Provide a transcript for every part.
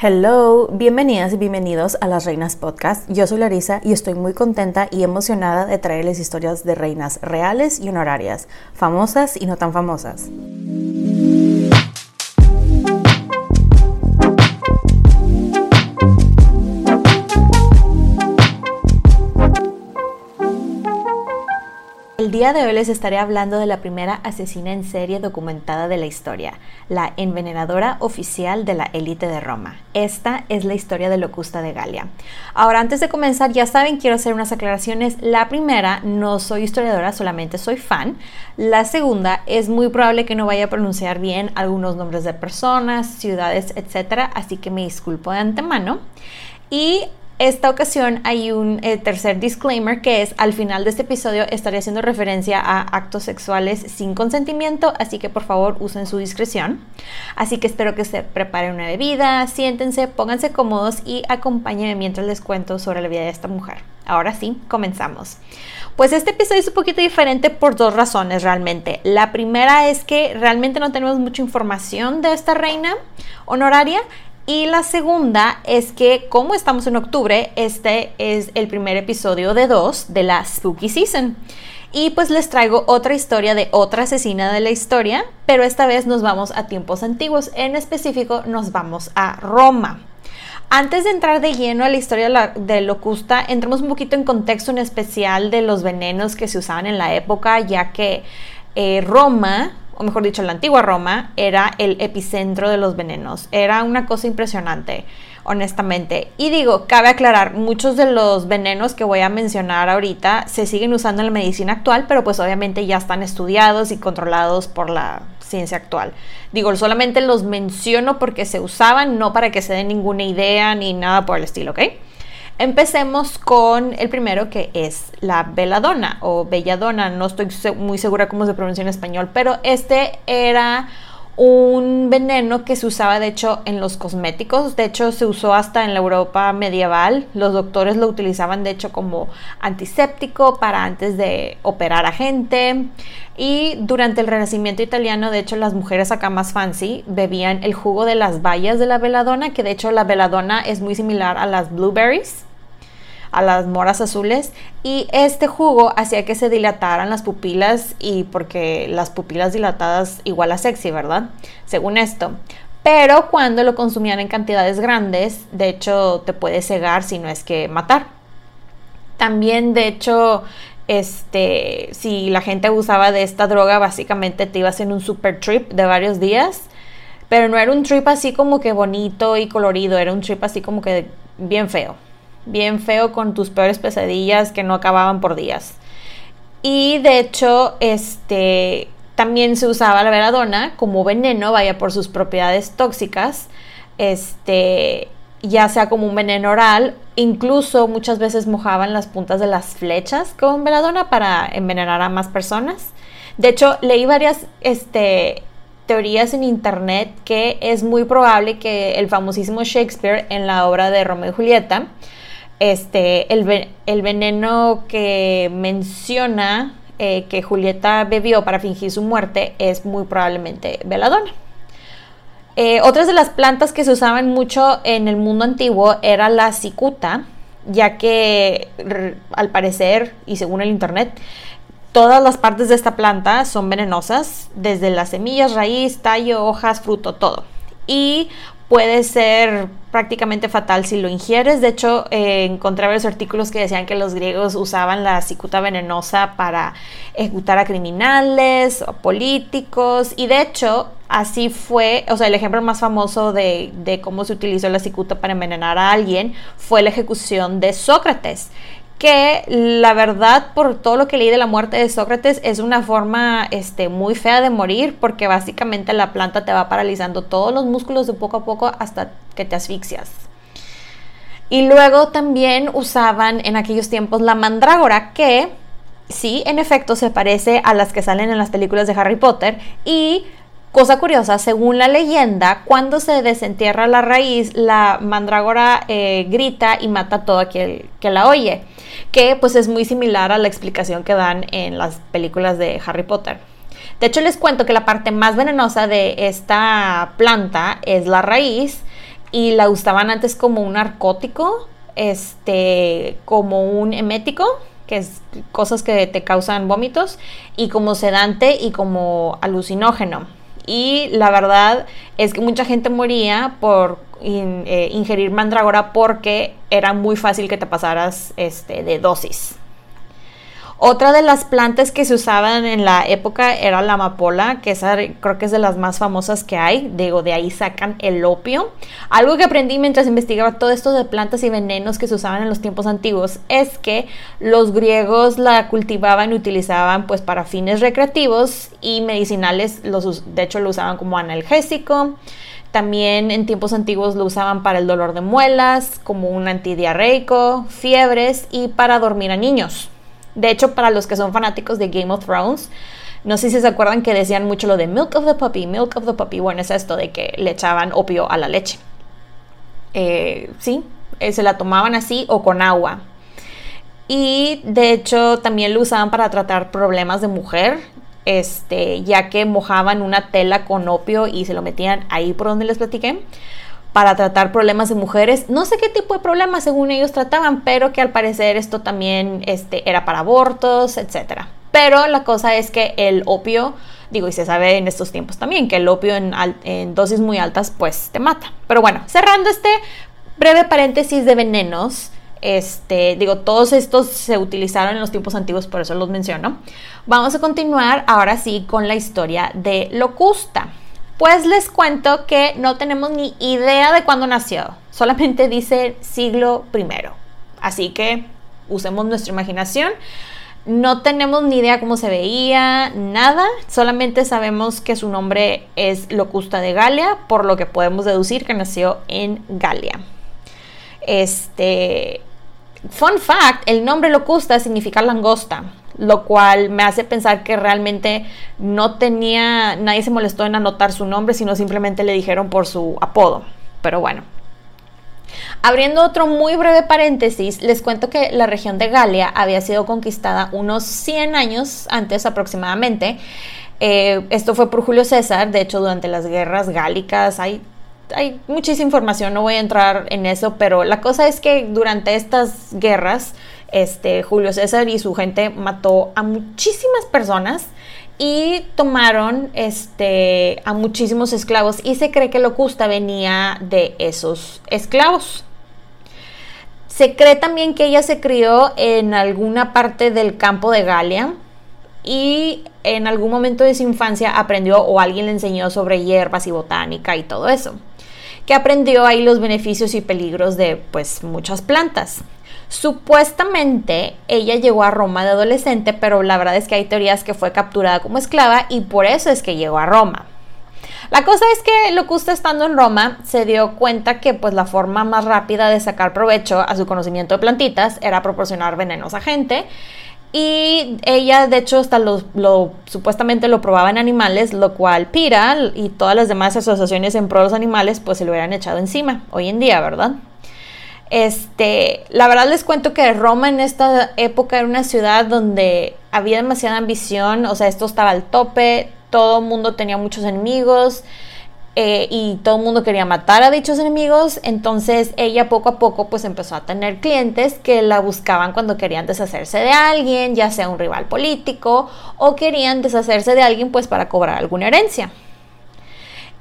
Hello, bienvenidas y bienvenidos a Las Reinas Podcast. Yo soy Larisa y estoy muy contenta y emocionada de traerles historias de reinas reales y honorarias, famosas y no tan famosas. El día de hoy les estaré hablando de la primera asesina en serie documentada de la historia, la envenenadora oficial de la élite de Roma. Esta es la historia de Locusta de Galia. Ahora, antes de comenzar, ya saben, quiero hacer unas aclaraciones. La primera, no soy historiadora, solamente soy fan. La segunda, es muy probable que no vaya a pronunciar bien algunos nombres de personas, ciudades, etc. Así que me disculpo de antemano. Y esta ocasión hay un eh, tercer disclaimer que es al final de este episodio estaré haciendo referencia a actos sexuales sin consentimiento, así que por favor usen su discreción. Así que espero que se preparen una bebida, siéntense, pónganse cómodos y acompáñenme mientras les cuento sobre la vida de esta mujer. Ahora sí, comenzamos. Pues este episodio es un poquito diferente por dos razones realmente. La primera es que realmente no tenemos mucha información de esta reina honoraria y la segunda es que como estamos en octubre, este es el primer episodio de dos de la Spooky Season. Y pues les traigo otra historia de otra asesina de la historia, pero esta vez nos vamos a tiempos antiguos, en específico nos vamos a Roma. Antes de entrar de lleno a la historia de Locusta, entremos un poquito en contexto en especial de los venenos que se usaban en la época, ya que eh, Roma o mejor dicho, la antigua Roma, era el epicentro de los venenos. Era una cosa impresionante, honestamente. Y digo, cabe aclarar, muchos de los venenos que voy a mencionar ahorita se siguen usando en la medicina actual, pero pues obviamente ya están estudiados y controlados por la ciencia actual. Digo, solamente los menciono porque se usaban, no para que se den ninguna idea ni nada por el estilo, ¿ok? Empecemos con el primero que es la veladona o belladona, no estoy muy segura cómo se pronuncia en español, pero este era un veneno que se usaba de hecho en los cosméticos, de hecho se usó hasta en la Europa medieval, los doctores lo utilizaban de hecho como antiséptico para antes de operar a gente. Y durante el Renacimiento italiano de hecho las mujeres acá más fancy bebían el jugo de las bayas de la veladona, que de hecho la veladona es muy similar a las blueberries a las moras azules y este jugo hacía que se dilataran las pupilas y porque las pupilas dilatadas igual a sexy, ¿verdad? Según esto. Pero cuando lo consumían en cantidades grandes, de hecho te puede cegar si no es que matar. También, de hecho, este, si la gente abusaba de esta droga, básicamente te ibas en un super trip de varios días. Pero no era un trip así como que bonito y colorido, era un trip así como que bien feo bien feo con tus peores pesadillas que no acababan por días. Y de hecho, este también se usaba la veladona como veneno, vaya por sus propiedades tóxicas, este, ya sea como un veneno oral, incluso muchas veces mojaban las puntas de las flechas con veladona para envenenar a más personas. De hecho, leí varias este, teorías en internet que es muy probable que el famosísimo Shakespeare en la obra de Romeo y Julieta, este, el, el veneno que menciona eh, que Julieta bebió para fingir su muerte es muy probablemente veladona. Eh, otras de las plantas que se usaban mucho en el mundo antiguo era la cicuta, ya que al parecer y según el internet, todas las partes de esta planta son venenosas, desde las semillas, raíz, tallo, hojas, fruto, todo. Y puede ser prácticamente fatal si lo ingieres. De hecho, eh, encontré varios artículos que decían que los griegos usaban la cicuta venenosa para ejecutar a criminales o políticos. Y de hecho, así fue, o sea, el ejemplo más famoso de, de cómo se utilizó la cicuta para envenenar a alguien fue la ejecución de Sócrates que la verdad por todo lo que leí de la muerte de Sócrates es una forma este, muy fea de morir porque básicamente la planta te va paralizando todos los músculos de poco a poco hasta que te asfixias. Y luego también usaban en aquellos tiempos la mandrágora que sí, en efecto se parece a las que salen en las películas de Harry Potter y Cosa curiosa, según la leyenda, cuando se desentierra la raíz, la mandrágora eh, grita y mata a todo aquel que la oye, que pues es muy similar a la explicación que dan en las películas de Harry Potter. De hecho, les cuento que la parte más venenosa de esta planta es la raíz y la usaban antes como un narcótico, este, como un emético, que es cosas que te causan vómitos, y como sedante y como alucinógeno y la verdad es que mucha gente moría por eh, ingerir mandrágora porque era muy fácil que te pasaras este, de dosis. Otra de las plantas que se usaban en la época era la amapola, que esa creo que es de las más famosas que hay. Digo, de ahí sacan el opio. Algo que aprendí mientras investigaba todo esto de plantas y venenos que se usaban en los tiempos antiguos es que los griegos la cultivaban y utilizaban pues para fines recreativos y medicinales. De hecho, lo usaban como analgésico. También en tiempos antiguos lo usaban para el dolor de muelas, como un antidiarreico, fiebres y para dormir a niños. De hecho, para los que son fanáticos de Game of Thrones, no sé si se acuerdan que decían mucho lo de milk of the puppy, milk of the puppy. Bueno, es esto de que le echaban opio a la leche. Eh, sí, eh, se la tomaban así o con agua. Y de hecho también lo usaban para tratar problemas de mujer, este, ya que mojaban una tela con opio y se lo metían ahí por donde les platiqué para tratar problemas de mujeres. No sé qué tipo de problemas según ellos trataban, pero que al parecer esto también este, era para abortos, etc. Pero la cosa es que el opio, digo, y se sabe en estos tiempos también, que el opio en, en dosis muy altas pues te mata. Pero bueno, cerrando este breve paréntesis de venenos, este, digo, todos estos se utilizaron en los tiempos antiguos, por eso los menciono. Vamos a continuar ahora sí con la historia de Locusta. Pues les cuento que no tenemos ni idea de cuándo nació, solamente dice siglo primero. Así que usemos nuestra imaginación. No tenemos ni idea cómo se veía, nada, solamente sabemos que su nombre es Locusta de Galia, por lo que podemos deducir que nació en Galia. Este, fun fact, el nombre Locusta significa langosta lo cual me hace pensar que realmente no tenía, nadie se molestó en anotar su nombre, sino simplemente le dijeron por su apodo. Pero bueno. Abriendo otro muy breve paréntesis, les cuento que la región de Galia había sido conquistada unos 100 años antes aproximadamente. Eh, esto fue por Julio César, de hecho durante las guerras gálicas hay hay muchísima información, no voy a entrar en eso, pero la cosa es que durante estas guerras este, Julio César y su gente mató a muchísimas personas y tomaron este, a muchísimos esclavos y se cree que Locusta venía de esos esclavos. Se cree también que ella se crió en alguna parte del campo de Galia y en algún momento de su infancia aprendió o alguien le enseñó sobre hierbas y botánica y todo eso. Que aprendió ahí los beneficios y peligros de pues muchas plantas. Supuestamente ella llegó a Roma de adolescente, pero la verdad es que hay teorías que fue capturada como esclava y por eso es que llegó a Roma. La cosa es que Locusta estando en Roma se dio cuenta que pues la forma más rápida de sacar provecho a su conocimiento de plantitas era proporcionar venenos a gente Y ella, de hecho, hasta lo, supuestamente lo probaba en animales, lo cual Pira y todas las demás asociaciones en pro de los animales, pues se lo hubieran echado encima hoy en día, ¿verdad? Este, la verdad les cuento que Roma en esta época era una ciudad donde había demasiada ambición, o sea, esto estaba al tope, todo el mundo tenía muchos enemigos eh, y todo el mundo quería matar a dichos enemigos, entonces ella poco a poco pues empezó a tener clientes que la buscaban cuando querían deshacerse de alguien, ya sea un rival político o querían deshacerse de alguien pues para cobrar alguna herencia.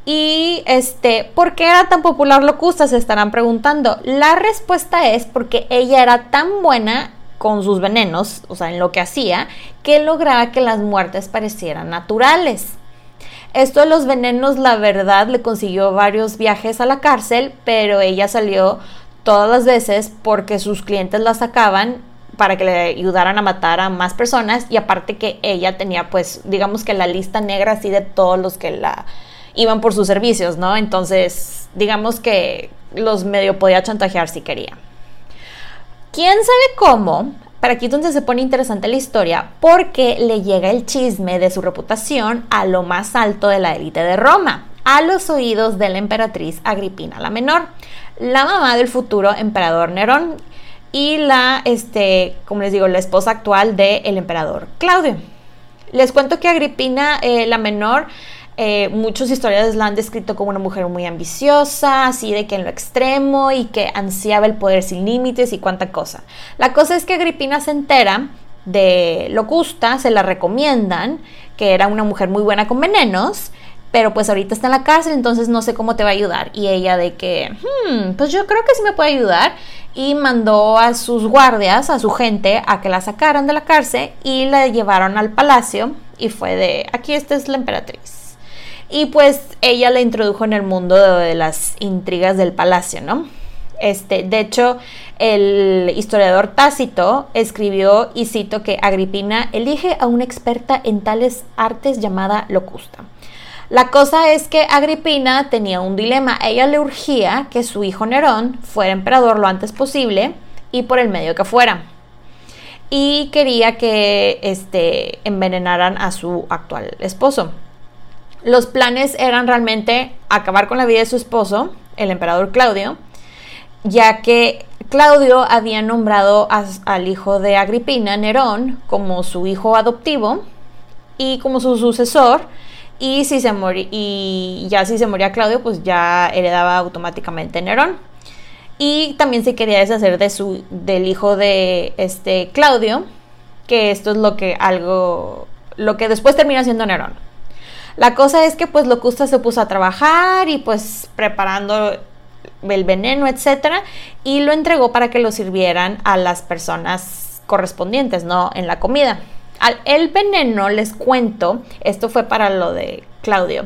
Y este, ¿por qué era tan popular Locusta? Se estarán preguntando. La respuesta es porque ella era tan buena con sus venenos, o sea, en lo que hacía, que lograba que las muertes parecieran naturales. Esto de los venenos, la verdad, le consiguió varios viajes a la cárcel, pero ella salió todas las veces porque sus clientes la sacaban para que le ayudaran a matar a más personas y aparte que ella tenía pues digamos que la lista negra así de todos los que la iban por sus servicios, ¿no? Entonces, digamos que los medio podía chantajear si quería. ¿Quién sabe cómo? Para aquí entonces se pone interesante la historia porque le llega el chisme de su reputación a lo más alto de la élite de Roma, a los oídos de la emperatriz Agripina la Menor, la mamá del futuro emperador Nerón y la, este, como les digo, la esposa actual del emperador Claudio. Les cuento que Agripina eh, la Menor eh, muchos historiadores la han descrito como una mujer muy ambiciosa, así de que en lo extremo y que ansiaba el poder sin límites y cuánta cosa. La cosa es que Agripina se entera de Locusta, se la recomiendan, que era una mujer muy buena con venenos, pero pues ahorita está en la cárcel, entonces no sé cómo te va a ayudar. Y ella de que, hmm, pues yo creo que sí me puede ayudar. Y mandó a sus guardias, a su gente, a que la sacaran de la cárcel y la llevaron al palacio. Y fue de, aquí esta es la emperatriz. Y pues ella la introdujo en el mundo de, las intrigas del palacio, ¿no? Este, de hecho, el historiador Tácito escribió, y cito, que Agripina elige a una experta en tales artes llamada Locusta. La cosa es que Agripina tenía un dilema. Ella le urgía que su hijo Nerón fuera emperador lo antes posible y por el medio que fuera. Y quería que este, envenenaran a su actual esposo. Los planes eran realmente acabar con la vida de su esposo, el emperador Claudio, ya que Claudio había nombrado al hijo de Agripina, Nerón, como su hijo adoptivo y como su sucesor. Y, si se y ya si se moría Claudio, pues ya heredaba automáticamente Nerón. Y también se quería deshacer del hijo de este Claudio, que esto es lo que algo, lo que después termina siendo Nerón. La cosa es que pues Locusta se puso a trabajar y pues preparando el veneno, etcétera, y lo entregó para que lo sirvieran a las personas correspondientes, ¿no? En la comida. Al, el veneno, les cuento, esto fue para lo de Claudio.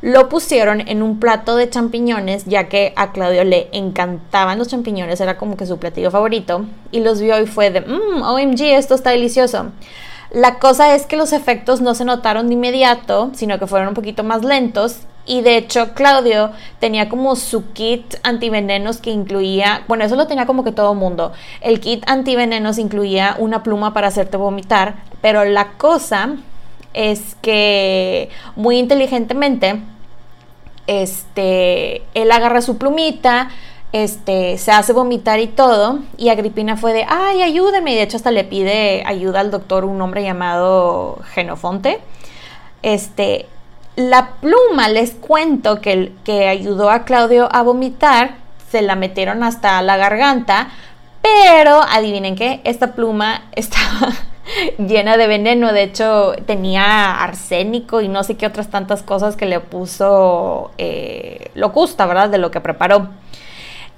Lo pusieron en un plato de champiñones, ya que a Claudio le encantaban los champiñones, era como que su platillo favorito, y los vio y fue de, mmm, OMG, esto está delicioso. La cosa es que los efectos no se notaron de inmediato, sino que fueron un poquito más lentos. Y de hecho, Claudio tenía como su kit antivenenos que incluía, bueno, eso lo tenía como que todo mundo. El kit antivenenos incluía una pluma para hacerte vomitar, pero la cosa es que muy inteligentemente, este, él agarra su plumita, este, se hace vomitar y todo, y Agripina fue de, ay, ayúdeme, y de hecho hasta le pide ayuda al doctor, un hombre llamado Genofonte. Este, la pluma, les cuento que, que ayudó a Claudio a vomitar, se la metieron hasta la garganta, pero adivinen qué, esta pluma estaba llena de veneno, de hecho tenía arsénico y no sé qué otras tantas cosas que le puso eh, Locusta, ¿verdad? De lo que preparó.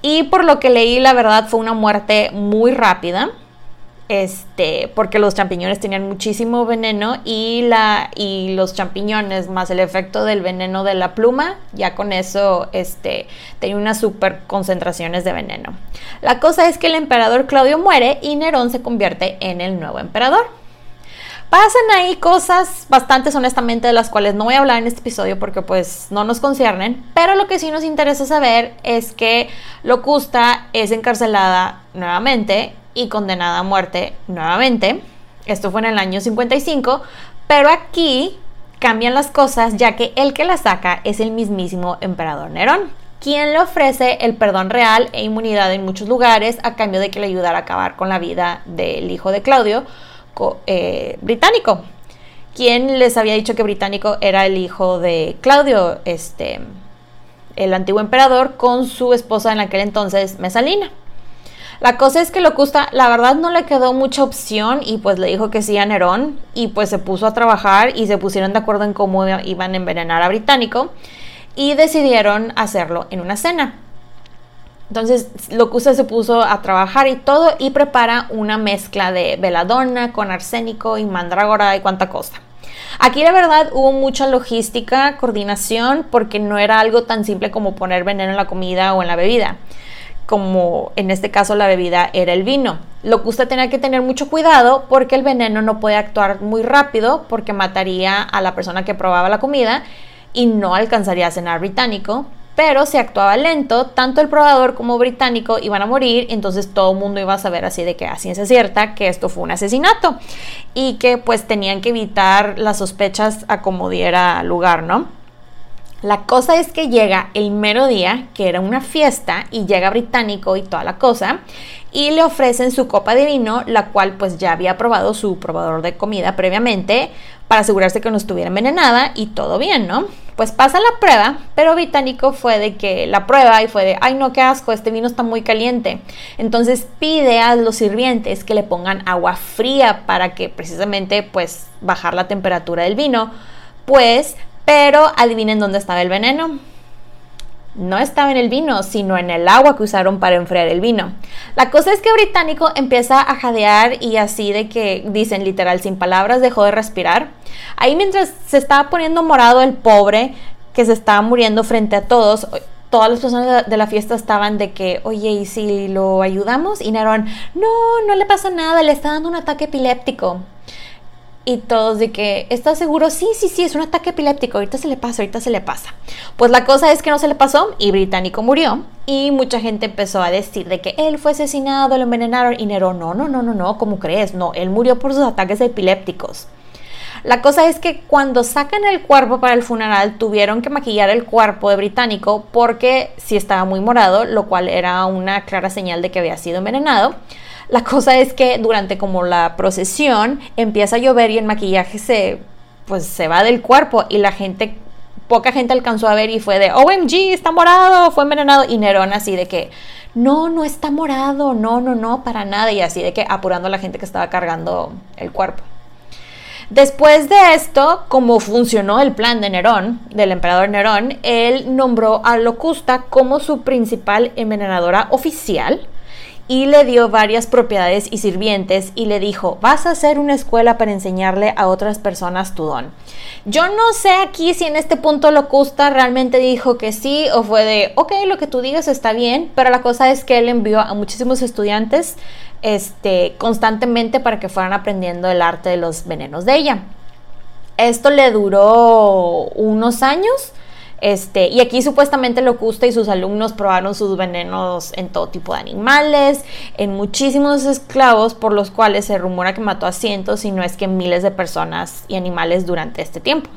Y por lo que leí, la verdad fue una muerte muy rápida. Este, porque los champiñones tenían muchísimo veneno y, la, y los champiñones más el efecto del veneno de la pluma, ya con eso este, tenía unas super concentraciones de veneno. La cosa es que el emperador Claudio muere y Nerón se convierte en el nuevo emperador. Pasan ahí cosas bastantes honestamente de las cuales no voy a hablar en este episodio porque pues no nos conciernen, pero lo que sí nos interesa saber es que Locusta es encarcelada nuevamente y condenada a muerte nuevamente. Esto fue en el año 55, pero aquí cambian las cosas ya que el que la saca es el mismísimo emperador Nerón, quien le ofrece el perdón real e inmunidad en muchos lugares a cambio de que le ayudara a acabar con la vida del hijo de Claudio, eh, británico, quien les había dicho que británico era el hijo de Claudio, este, el antiguo emperador, con su esposa en aquel entonces, Mesalina. La cosa es que Locusta, la verdad, no le quedó mucha opción y pues le dijo que sí a Nerón y pues se puso a trabajar y se pusieron de acuerdo en cómo iban a envenenar a Británico y decidieron hacerlo en una cena. Entonces Locusta se puso a trabajar y todo y prepara una mezcla de veladona con arsénico y mandrágora y cuánta cosa. Aquí la verdad hubo mucha logística, coordinación, porque no era algo tan simple como poner veneno en la comida o en la bebida como en este caso la bebida era el vino. Lo que usted tenía que tener mucho cuidado porque el veneno no puede actuar muy rápido porque mataría a la persona que probaba la comida y no alcanzaría a cenar británico. Pero si actuaba lento, tanto el probador como británico iban a morir, entonces todo el mundo iba a saber así de que a ciencia cierta que esto fue un asesinato y que pues tenían que evitar las sospechas a como diera lugar, ¿no? La cosa es que llega el mero día, que era una fiesta, y llega británico y toda la cosa, y le ofrecen su copa de vino, la cual pues ya había probado su probador de comida previamente, para asegurarse que no estuviera envenenada y todo bien, ¿no? Pues pasa la prueba, pero británico fue de que la prueba y fue de, ay no, qué asco, este vino está muy caliente. Entonces pide a los sirvientes que le pongan agua fría para que precisamente pues bajar la temperatura del vino. Pues pero adivinen dónde estaba el veneno. No estaba en el vino, sino en el agua que usaron para enfriar el vino. La cosa es que Británico empieza a jadear y así de que dicen literal sin palabras dejó de respirar. Ahí mientras se estaba poniendo morado el pobre que se estaba muriendo frente a todos, todas las personas de la fiesta estaban de que, oye, ¿y si lo ayudamos? Y Nerón, no, no le pasa nada, le está dando un ataque epiléptico. Y todos de que, ¿estás seguro? Sí, sí, sí, es un ataque epiléptico, ahorita se le pasa, ahorita se le pasa. Pues la cosa es que no se le pasó y Británico murió. Y mucha gente empezó a decir de que él fue asesinado, lo envenenaron. Y Nero, no, no, no, no, no, ¿cómo crees? No, él murió por sus ataques epilépticos. La cosa es que cuando sacan el cuerpo para el funeral tuvieron que maquillar el cuerpo de Británico porque sí estaba muy morado, lo cual era una clara señal de que había sido envenenado. La cosa es que durante como la procesión empieza a llover y el maquillaje se pues se va del cuerpo y la gente poca gente alcanzó a ver y fue de OMG, está morado, fue envenenado y Nerón así de que no, no está morado, no, no, no, para nada y así de que apurando a la gente que estaba cargando el cuerpo. Después de esto, como funcionó el plan de Nerón, del emperador Nerón, él nombró a Locusta como su principal envenenadora oficial y le dio varias propiedades y sirvientes y le dijo, vas a hacer una escuela para enseñarle a otras personas tu don. Yo no sé aquí si en este punto Locusta realmente dijo que sí o fue de, ok, lo que tú digas está bien, pero la cosa es que él envió a muchísimos estudiantes este, constantemente para que fueran aprendiendo el arte de los venenos de ella. Esto le duró unos años este, y aquí supuestamente Locusta y sus alumnos probaron sus venenos en todo tipo de animales, en muchísimos esclavos, por los cuales se rumora que mató a cientos, y no es que miles de personas y animales durante este tiempo.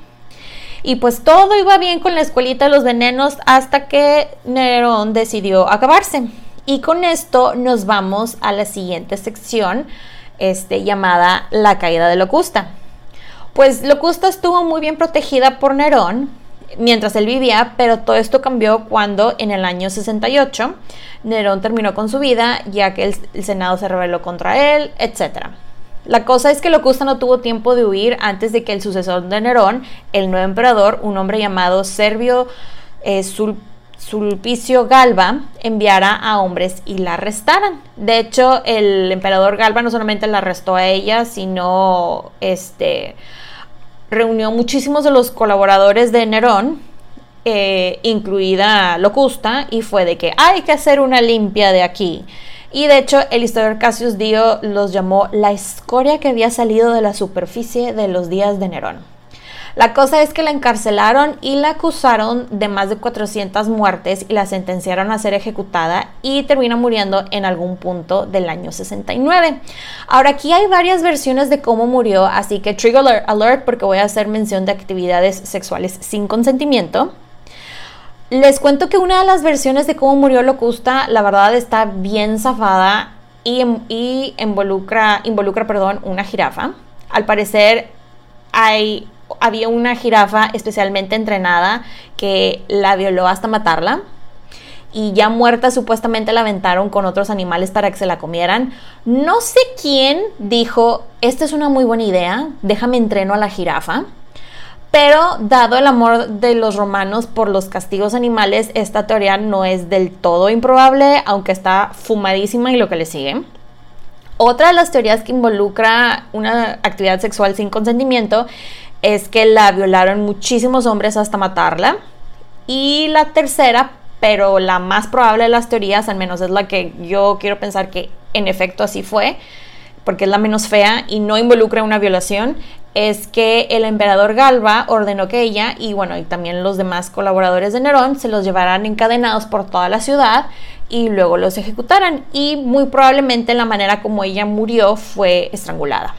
Y pues todo iba bien con la escuelita de los venenos hasta que Nerón decidió acabarse. Y con esto nos vamos a la siguiente sección este, llamada La caída de Locusta. Pues Locusta estuvo muy bien protegida por Nerón, mientras él vivía, pero todo esto cambió cuando en el año 68 Nerón terminó con su vida, ya que el, Senado se rebeló contra él, etc. La cosa es que Locusta no tuvo tiempo de huir antes de que el sucesor de Nerón, el nuevo emperador, un hombre llamado Servio eh, Sulpicio Galba, enviara a hombres y la arrestaran. De hecho, el emperador Galba no solamente la arrestó a ella, sino este reunió muchísimos de los colaboradores de Nerón, eh, incluida Locusta, y fue de que hay que hacer una limpia de aquí. Y de hecho, el historiador Cassius Dio los llamó la escoria que había salido de la superficie de los días de Nerón. La cosa es que la encarcelaron y la acusaron de más de 400 muertes y la sentenciaron a ser ejecutada y termina muriendo en algún punto del año 69. Ahora aquí hay varias versiones de cómo murió, así que trigger alert porque voy a hacer mención de actividades sexuales sin consentimiento. Les cuento que una de las versiones de cómo murió Locusta, la verdad está bien zafada y, y involucra, involucra perdón, una jirafa. Al parecer hay había una jirafa especialmente entrenada que la violó hasta matarla y ya muerta supuestamente la aventaron con otros animales para que se la comieran. No sé quién dijo, esta es una muy buena idea, déjame entreno a la jirafa. Pero dado el amor de los romanos por los castigos animales, esta teoría no es del todo improbable, aunque está fumadísima y lo que le sigue. Otra de las teorías que involucra una actividad sexual sin consentimiento es que la violaron muchísimos hombres hasta matarla. Y la tercera, pero la más probable de las teorías, al menos es la que yo quiero pensar que en efecto así fue, porque es la menos fea y no involucra una violación, es que el emperador Galba ordenó que ella y bueno, y también los demás colaboradores de Nerón se los llevaran encadenados por toda la ciudad y luego los ejecutaran y muy probablemente la manera como ella murió fue estrangulada.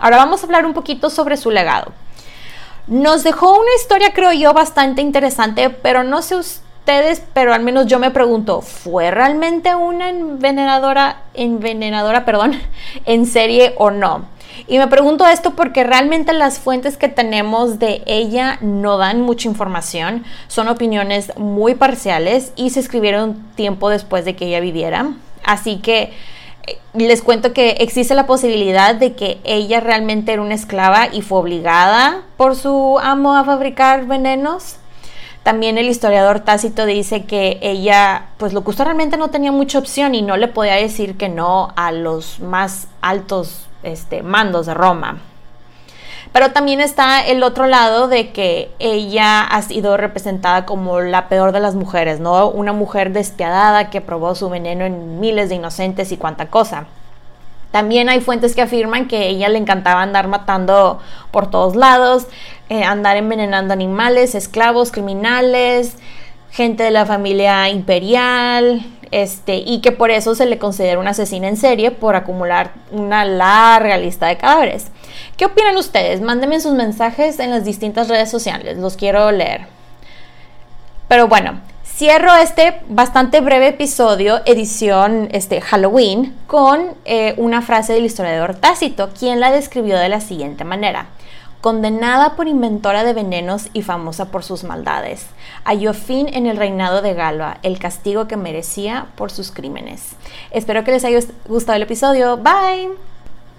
Ahora vamos a hablar un poquito sobre su legado. Nos dejó una historia, creo yo, bastante interesante, pero no sé ustedes, pero al menos yo me pregunto, ¿fue realmente una envenenadora, envenenadora, perdón, en serie o no? Y me pregunto esto porque realmente las fuentes que tenemos de ella no dan mucha información, son opiniones muy parciales y se escribieron tiempo después de que ella viviera. Así que les cuento que existe la posibilidad de que ella realmente era una esclava y fue obligada por su amo a fabricar venenos. También el historiador Tácito dice que ella, pues lo que realmente no tenía mucha opción y no le podía decir que no a los más altos este, mandos de Roma. Pero también está el otro lado de que ella ha sido representada como la peor de las mujeres, ¿no? Una mujer despiadada que probó su veneno en miles de inocentes y cuanta cosa. También hay fuentes que afirman que ella le encantaba andar matando por todos lados, eh, andar envenenando animales, esclavos, criminales, gente de la familia imperial, este, y que por eso se le considera una asesina en serie por acumular una larga lista de cadáveres. ¿Qué opinan ustedes? Mándenme sus mensajes en las distintas redes sociales, los quiero leer. Pero bueno, cierro este bastante breve episodio, edición este, Halloween, con eh, una frase del historiador Tácito, quien la describió de la siguiente manera condenada por inventora de venenos y famosa por sus maldades. Halló fin en el reinado de Galba, el castigo que merecía por sus crímenes. Espero que les haya gustado el episodio. Bye.